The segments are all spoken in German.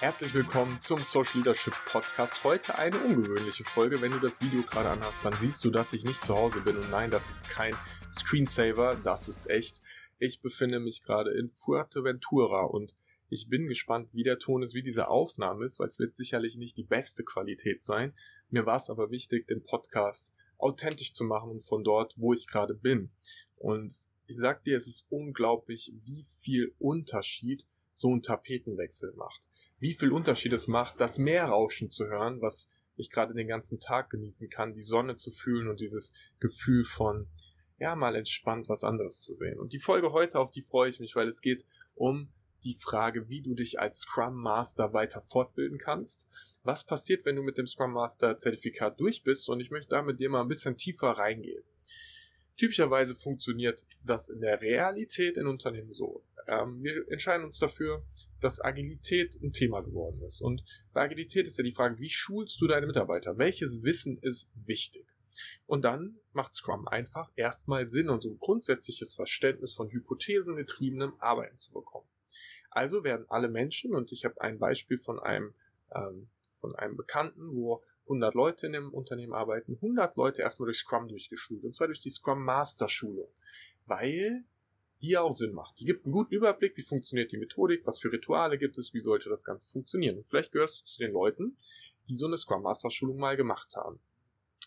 Herzlich willkommen zum Social Leadership Podcast. Heute eine ungewöhnliche Folge. Wenn du das Video gerade anhast, dann siehst du, dass ich nicht zu Hause bin. Und nein, das ist kein Screensaver, das ist echt. Ich befinde mich gerade in Fuerteventura und ich bin gespannt, wie der Ton ist, wie diese Aufnahme ist, weil es wird sicherlich nicht die beste Qualität sein. Mir war es aber wichtig, den Podcast authentisch zu machen und von dort, wo ich gerade bin. Und ich sag dir, es ist unglaublich, wie viel Unterschied so ein Tapetenwechsel macht. Wie viel Unterschied es macht, das Meerrauschen zu hören, was ich gerade den ganzen Tag genießen kann, die Sonne zu fühlen und dieses Gefühl von, ja, mal entspannt was anderes zu sehen. Und die Folge heute, auf die freue ich mich, weil es geht um die Frage, wie du dich als Scrum Master weiter fortbilden kannst. Was passiert, wenn du mit dem Scrum Master Zertifikat durch bist? Und ich möchte da mit dir mal ein bisschen tiefer reingehen. Typischerweise funktioniert das in der Realität in Unternehmen so. Ähm, wir entscheiden uns dafür, dass Agilität ein Thema geworden ist. Und bei Agilität ist ja die Frage, wie schulst du deine Mitarbeiter? Welches Wissen ist wichtig? Und dann macht Scrum einfach erstmal Sinn und so grundsätzliches Verständnis von hypothesengetriebenem Arbeiten zu bekommen. Also werden alle Menschen, und ich habe ein Beispiel von einem, ähm, von einem Bekannten, wo 100 Leute in dem Unternehmen arbeiten, 100 Leute erstmal durch Scrum durchgeschult, und zwar durch die Scrum Master Schulung, weil die auch Sinn macht. Die gibt einen guten Überblick, wie funktioniert die Methodik, was für Rituale gibt es, wie sollte das Ganze funktionieren. Und vielleicht gehörst du zu den Leuten, die so eine Scrum Master Schulung mal gemacht haben.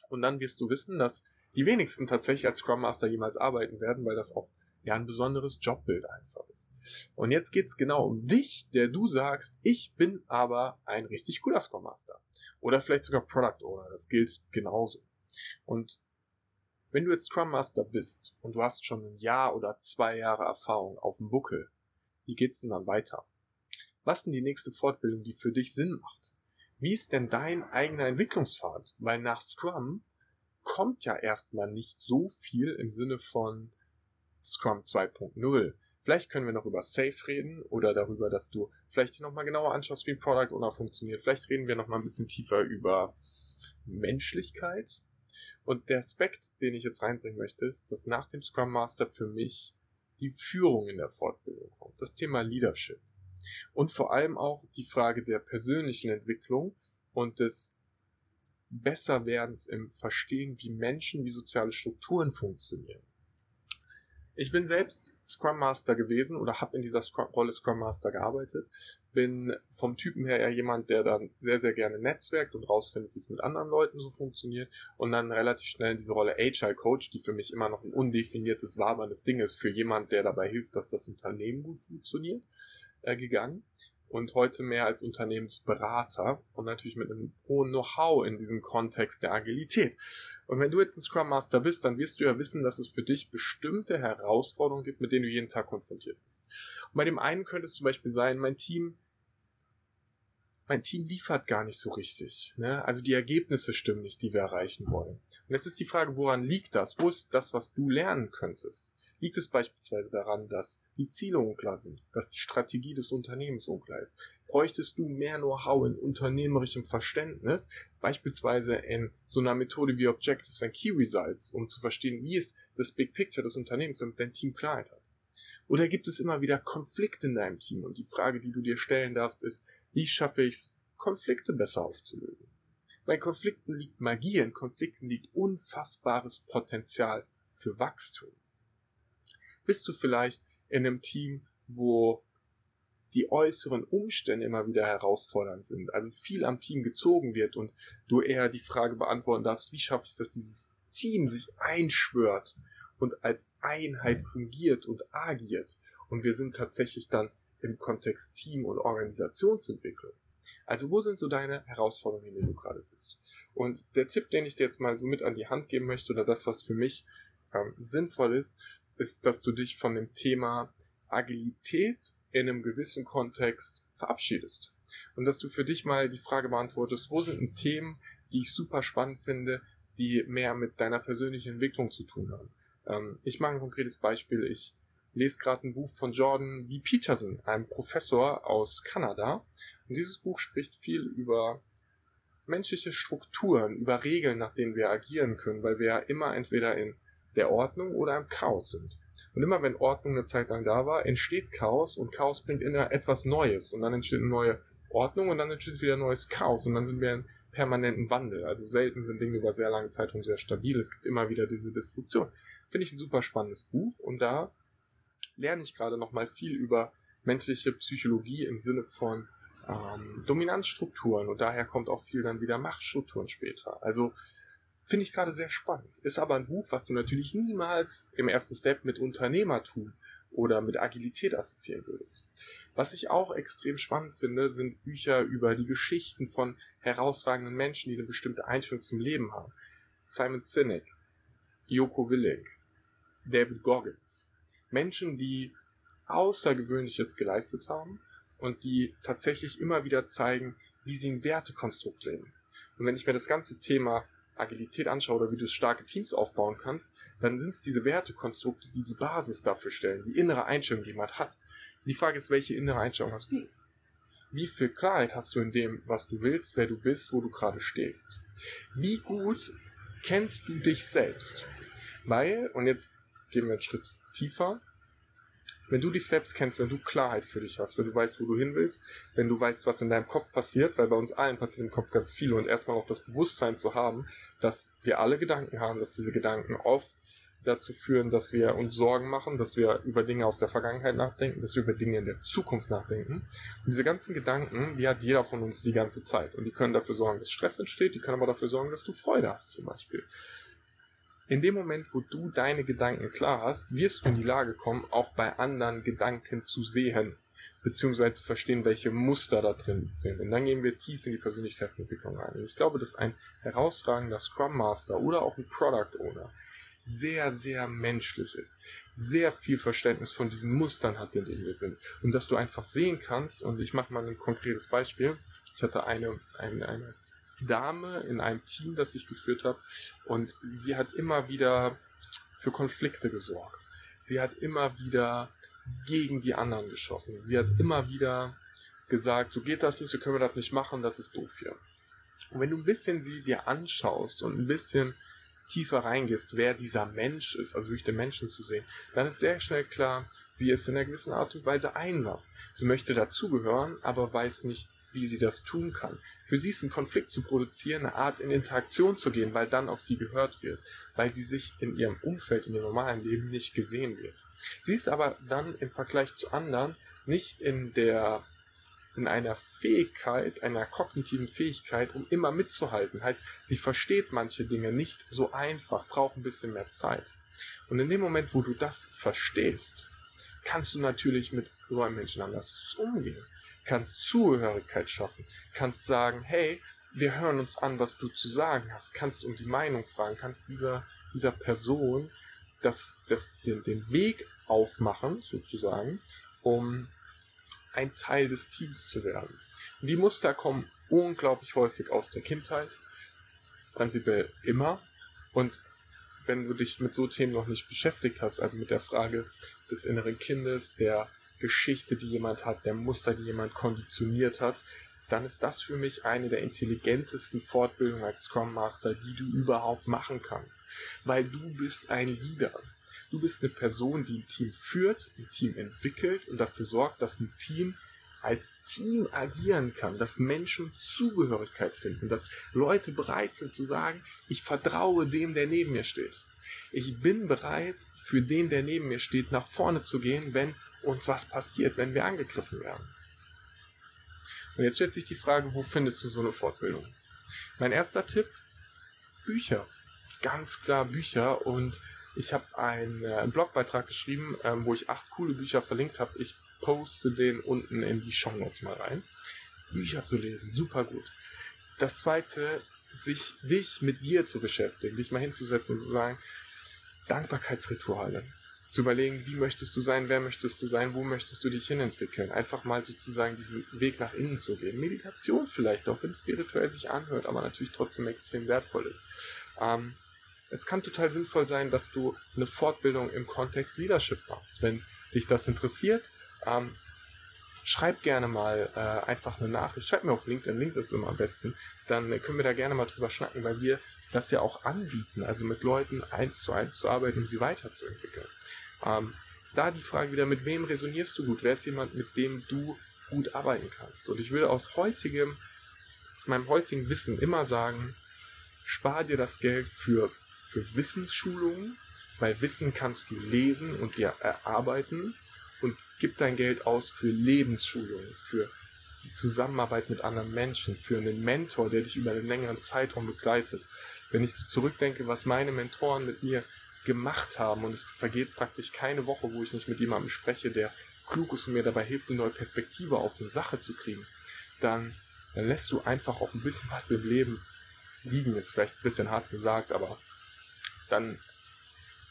Und dann wirst du wissen, dass die wenigsten tatsächlich als Scrum Master jemals arbeiten werden, weil das auch ja ein besonderes Jobbild einfach ist. Und jetzt geht's genau um dich, der du sagst, ich bin aber ein richtig cooler Scrum Master. Oder vielleicht sogar Product Owner, das gilt genauso. Und wenn du jetzt Scrum Master bist und du hast schon ein Jahr oder zwei Jahre Erfahrung auf dem Buckel, wie geht's denn dann weiter? Was ist denn die nächste Fortbildung, die für dich Sinn macht? Wie ist denn dein eigener Entwicklungspfad? Weil nach Scrum kommt ja erstmal nicht so viel im Sinne von Scrum 2.0. Vielleicht können wir noch über Safe reden oder darüber, dass du vielleicht noch mal genauer anschaust, wie Product Owner funktioniert. Vielleicht reden wir noch mal ein bisschen tiefer über Menschlichkeit. Und der Aspekt, den ich jetzt reinbringen möchte, ist, dass nach dem Scrum Master für mich die Führung in der Fortbildung kommt. Das Thema Leadership. Und vor allem auch die Frage der persönlichen Entwicklung und des Besserwerdens im Verstehen, wie Menschen, wie soziale Strukturen funktionieren. Ich bin selbst Scrum Master gewesen oder habe in dieser Scrum Rolle Scrum Master gearbeitet. Bin vom Typen her eher jemand, der dann sehr, sehr gerne netzwerkt und rausfindet, wie es mit anderen Leuten so funktioniert und dann relativ schnell in diese Rolle Agile Coach, die für mich immer noch ein undefiniertes, waberndes Ding ist, für jemand, der dabei hilft, dass das Unternehmen gut funktioniert, äh, gegangen und heute mehr als Unternehmensberater und natürlich mit einem hohen Know-how in diesem Kontext der Agilität. Und wenn du jetzt ein Scrum Master bist, dann wirst du ja wissen, dass es für dich bestimmte Herausforderungen gibt, mit denen du jeden Tag konfrontiert bist. Und bei dem einen könnte es zum Beispiel sein, mein Team mein Team liefert gar nicht so richtig. Ne? Also die Ergebnisse stimmen nicht, die wir erreichen wollen. Und jetzt ist die Frage, woran liegt das? Wo ist das, was du lernen könntest? Liegt es beispielsweise daran, dass die Ziele unklar sind, dass die Strategie des Unternehmens unklar ist? Bräuchtest du mehr Know-how in unternehmerischem Verständnis, beispielsweise in so einer Methode wie Objectives and Key Results, um zu verstehen, wie es das Big Picture des Unternehmens damit dein Team Klarheit hat? Oder gibt es immer wieder Konflikte in deinem Team? Und die Frage, die du dir stellen darfst, ist, wie schaffe ich es, Konflikte besser aufzulösen? Bei Konflikten liegt Magie, in Konflikten liegt unfassbares Potenzial für Wachstum. Bist du vielleicht in einem Team, wo die äußeren Umstände immer wieder herausfordernd sind, also viel am Team gezogen wird und du eher die Frage beantworten darfst, wie schaffe ich es, dass dieses Team sich einschwört und als Einheit fungiert und agiert. Und wir sind tatsächlich dann im Kontext Team- und Organisationsentwicklung. Also wo sind so deine Herausforderungen, in denen du gerade bist? Und der Tipp, den ich dir jetzt mal so mit an die Hand geben möchte, oder das, was für mich ähm, sinnvoll ist, ist, dass du dich von dem Thema Agilität in einem gewissen Kontext verabschiedest. Und dass du für dich mal die Frage beantwortest, wo sind Themen, die ich super spannend finde, die mehr mit deiner persönlichen Entwicklung zu tun haben. Ähm, ich mache ein konkretes Beispiel. Ich lese gerade ein Buch von Jordan B. Peterson, einem Professor aus Kanada. Und dieses Buch spricht viel über menschliche Strukturen, über Regeln, nach denen wir agieren können, weil wir ja immer entweder in der Ordnung oder im Chaos sind. Und immer wenn Ordnung eine Zeit lang da war, entsteht Chaos und Chaos bringt immer etwas Neues und dann entsteht eine neue Ordnung und dann entsteht wieder neues Chaos und dann sind wir in permanenten Wandel. Also selten sind Dinge über sehr lange Zeitraum sehr stabil. Es gibt immer wieder diese Destruktion. Finde ich ein super spannendes Buch und da lerne ich gerade nochmal viel über menschliche Psychologie im Sinne von ähm, Dominanzstrukturen und daher kommt auch viel dann wieder Machtstrukturen später. Also finde ich gerade sehr spannend. Ist aber ein Buch, was du natürlich niemals im ersten Step mit Unternehmertum oder mit Agilität assoziieren würdest. Was ich auch extrem spannend finde, sind Bücher über die Geschichten von herausragenden Menschen, die eine bestimmte Einstellung zum Leben haben. Simon Sinek, Joko Willink, David Goggins. Menschen, die Außergewöhnliches geleistet haben und die tatsächlich immer wieder zeigen, wie sie ein Wertekonstrukt leben. Und wenn ich mir das ganze Thema Agilität anschaue oder wie du starke Teams aufbauen kannst, dann sind es diese Wertekonstrukte, die die Basis dafür stellen, die innere Einstellung, die man hat. Die Frage ist, welche innere Einstellung hast du? Wie viel Klarheit hast du in dem, was du willst, wer du bist, wo du gerade stehst? Wie gut kennst du dich selbst? Weil, und jetzt gehen wir einen Schritt tiefer, wenn du dich selbst kennst, wenn du Klarheit für dich hast, wenn du weißt, wo du hin willst, wenn du weißt, was in deinem Kopf passiert, weil bei uns allen passiert im Kopf ganz viel und erstmal auch das Bewusstsein zu haben, dass wir alle Gedanken haben, dass diese Gedanken oft dazu führen, dass wir uns Sorgen machen, dass wir über Dinge aus der Vergangenheit nachdenken, dass wir über Dinge in der Zukunft nachdenken. Und diese ganzen Gedanken, die hat jeder von uns die ganze Zeit. Und die können dafür sorgen, dass Stress entsteht, die können aber dafür sorgen, dass du Freude hast zum Beispiel. In dem Moment, wo du deine Gedanken klar hast, wirst du in die Lage kommen, auch bei anderen Gedanken zu sehen, beziehungsweise zu verstehen, welche Muster da drin sind. Und dann gehen wir tief in die Persönlichkeitsentwicklung rein. Und ich glaube, dass ein herausragender Scrum Master oder auch ein Product Owner sehr, sehr menschlich ist, sehr viel Verständnis von diesen Mustern hat, in denen wir sind. Und dass du einfach sehen kannst, und ich mache mal ein konkretes Beispiel. Ich hatte eine, eine, eine Dame in einem Team, das ich geführt habe. Und sie hat immer wieder für Konflikte gesorgt. Sie hat immer wieder gegen die anderen geschossen. Sie hat immer wieder gesagt, so geht das nicht, so können wir das nicht machen, das ist doof hier. Und wenn du ein bisschen sie dir anschaust und ein bisschen tiefer reingehst, wer dieser Mensch ist, also wirklich den Menschen zu sehen, dann ist sehr schnell klar, sie ist in einer gewissen Art und Weise einsam. Sie möchte dazugehören, aber weiß nicht, wie sie das tun kann. Für sie ist ein Konflikt zu produzieren, eine Art in Interaktion zu gehen, weil dann auf sie gehört wird, weil sie sich in ihrem Umfeld, in ihrem normalen Leben nicht gesehen wird. Sie ist aber dann im Vergleich zu anderen nicht in der in einer Fähigkeit, einer kognitiven Fähigkeit, um immer mitzuhalten. Heißt, sie versteht manche Dinge nicht so einfach, braucht ein bisschen mehr Zeit. Und in dem Moment, wo du das verstehst, kannst du natürlich mit so einem Menschen anders umgehen kannst Zugehörigkeit schaffen, kannst sagen, hey, wir hören uns an, was du zu sagen hast, kannst um die Meinung fragen, kannst dieser, dieser Person das, das, den, den Weg aufmachen, sozusagen, um ein Teil des Teams zu werden. Und die Muster kommen unglaublich häufig aus der Kindheit, prinzipiell immer. Und wenn du dich mit so Themen noch nicht beschäftigt hast, also mit der Frage des inneren Kindes, der Geschichte, die jemand hat, der Muster, die jemand konditioniert hat, dann ist das für mich eine der intelligentesten Fortbildungen als Scrum Master, die du überhaupt machen kannst. Weil du bist ein Leader. Du bist eine Person, die ein Team führt, ein Team entwickelt und dafür sorgt, dass ein Team als Team agieren kann, dass Menschen Zugehörigkeit finden, dass Leute bereit sind zu sagen, ich vertraue dem, der neben mir steht. Ich bin bereit, für den, der neben mir steht, nach vorne zu gehen, wenn uns was passiert, wenn wir angegriffen werden. Und jetzt stellt sich die Frage, wo findest du so eine Fortbildung? Mein erster Tipp, Bücher. Ganz klar Bücher und ich habe einen, äh, einen, Blogbeitrag geschrieben, ähm, wo ich acht coole Bücher verlinkt habe. Ich poste den unten in die Show Notes mal rein. Bücher zu lesen, super gut. Das zweite, sich dich mit dir zu beschäftigen, dich mal hinzusetzen und zu sagen, Dankbarkeitsrituale zu überlegen, wie möchtest du sein, wer möchtest du sein, wo möchtest du dich hinentwickeln. Einfach mal sozusagen diesen Weg nach innen zu gehen. Meditation vielleicht, auch wenn es spirituell sich anhört, aber natürlich trotzdem extrem wertvoll ist. Ähm, es kann total sinnvoll sein, dass du eine Fortbildung im Kontext Leadership machst. Wenn dich das interessiert, ähm, schreib gerne mal äh, einfach eine Nachricht. Schreib mir auf LinkedIn, LinkedIn ist immer am besten. Dann können wir da gerne mal drüber schnacken, weil wir das ja auch anbieten, also mit Leuten eins zu eins zu arbeiten, um sie weiterzuentwickeln. Ähm, da die Frage wieder, mit wem resonierst du gut? Wer ist jemand, mit dem du gut arbeiten kannst. Und ich würde aus heutigem, aus meinem heutigen Wissen immer sagen, spar dir das Geld für, für Wissensschulungen, weil Wissen kannst du lesen und dir erarbeiten und gib dein Geld aus für Lebensschulungen, für die Zusammenarbeit mit anderen Menschen, für einen Mentor, der dich über einen längeren Zeitraum begleitet. Wenn ich so zurückdenke, was meine Mentoren mit mir gemacht haben und es vergeht praktisch keine Woche, wo ich nicht mit jemandem spreche, der klug ist und mir dabei hilft, eine neue Perspektive auf eine Sache zu kriegen, dann, dann lässt du einfach auch ein bisschen was im Leben liegen. Ist vielleicht ein bisschen hart gesagt, aber dann,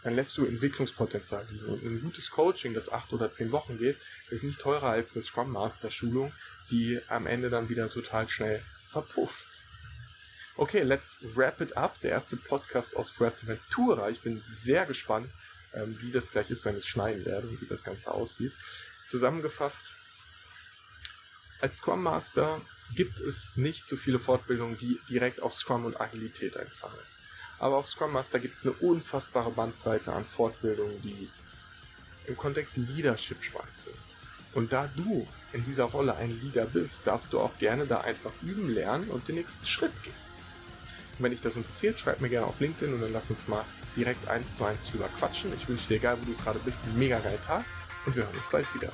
dann lässt du Entwicklungspotenzial liegen. Und ein gutes Coaching, das acht oder zehn Wochen geht, ist nicht teurer als eine Scrum Master Schulung, die am Ende dann wieder total schnell verpufft. Okay, let's wrap it up. Der erste Podcast aus Fuerteventura. Ich bin sehr gespannt, ähm, wie das gleich ist, wenn es schneien werde und wie das Ganze aussieht. Zusammengefasst, als Scrum Master gibt es nicht so viele Fortbildungen, die direkt auf Scrum und Agilität einzahlen. Aber auf Scrum Master gibt es eine unfassbare Bandbreite an Fortbildungen, die im Kontext Leadership spannend sind. Und da du in dieser Rolle ein Leader bist, darfst du auch gerne da einfach üben lernen und den nächsten Schritt gehen. Und wenn dich das interessiert, schreib mir gerne auf LinkedIn und dann lass uns mal direkt eins zu eins drüber quatschen. Ich wünsche dir, egal wo du gerade bist, einen mega geilen Tag und wir hören uns bald wieder.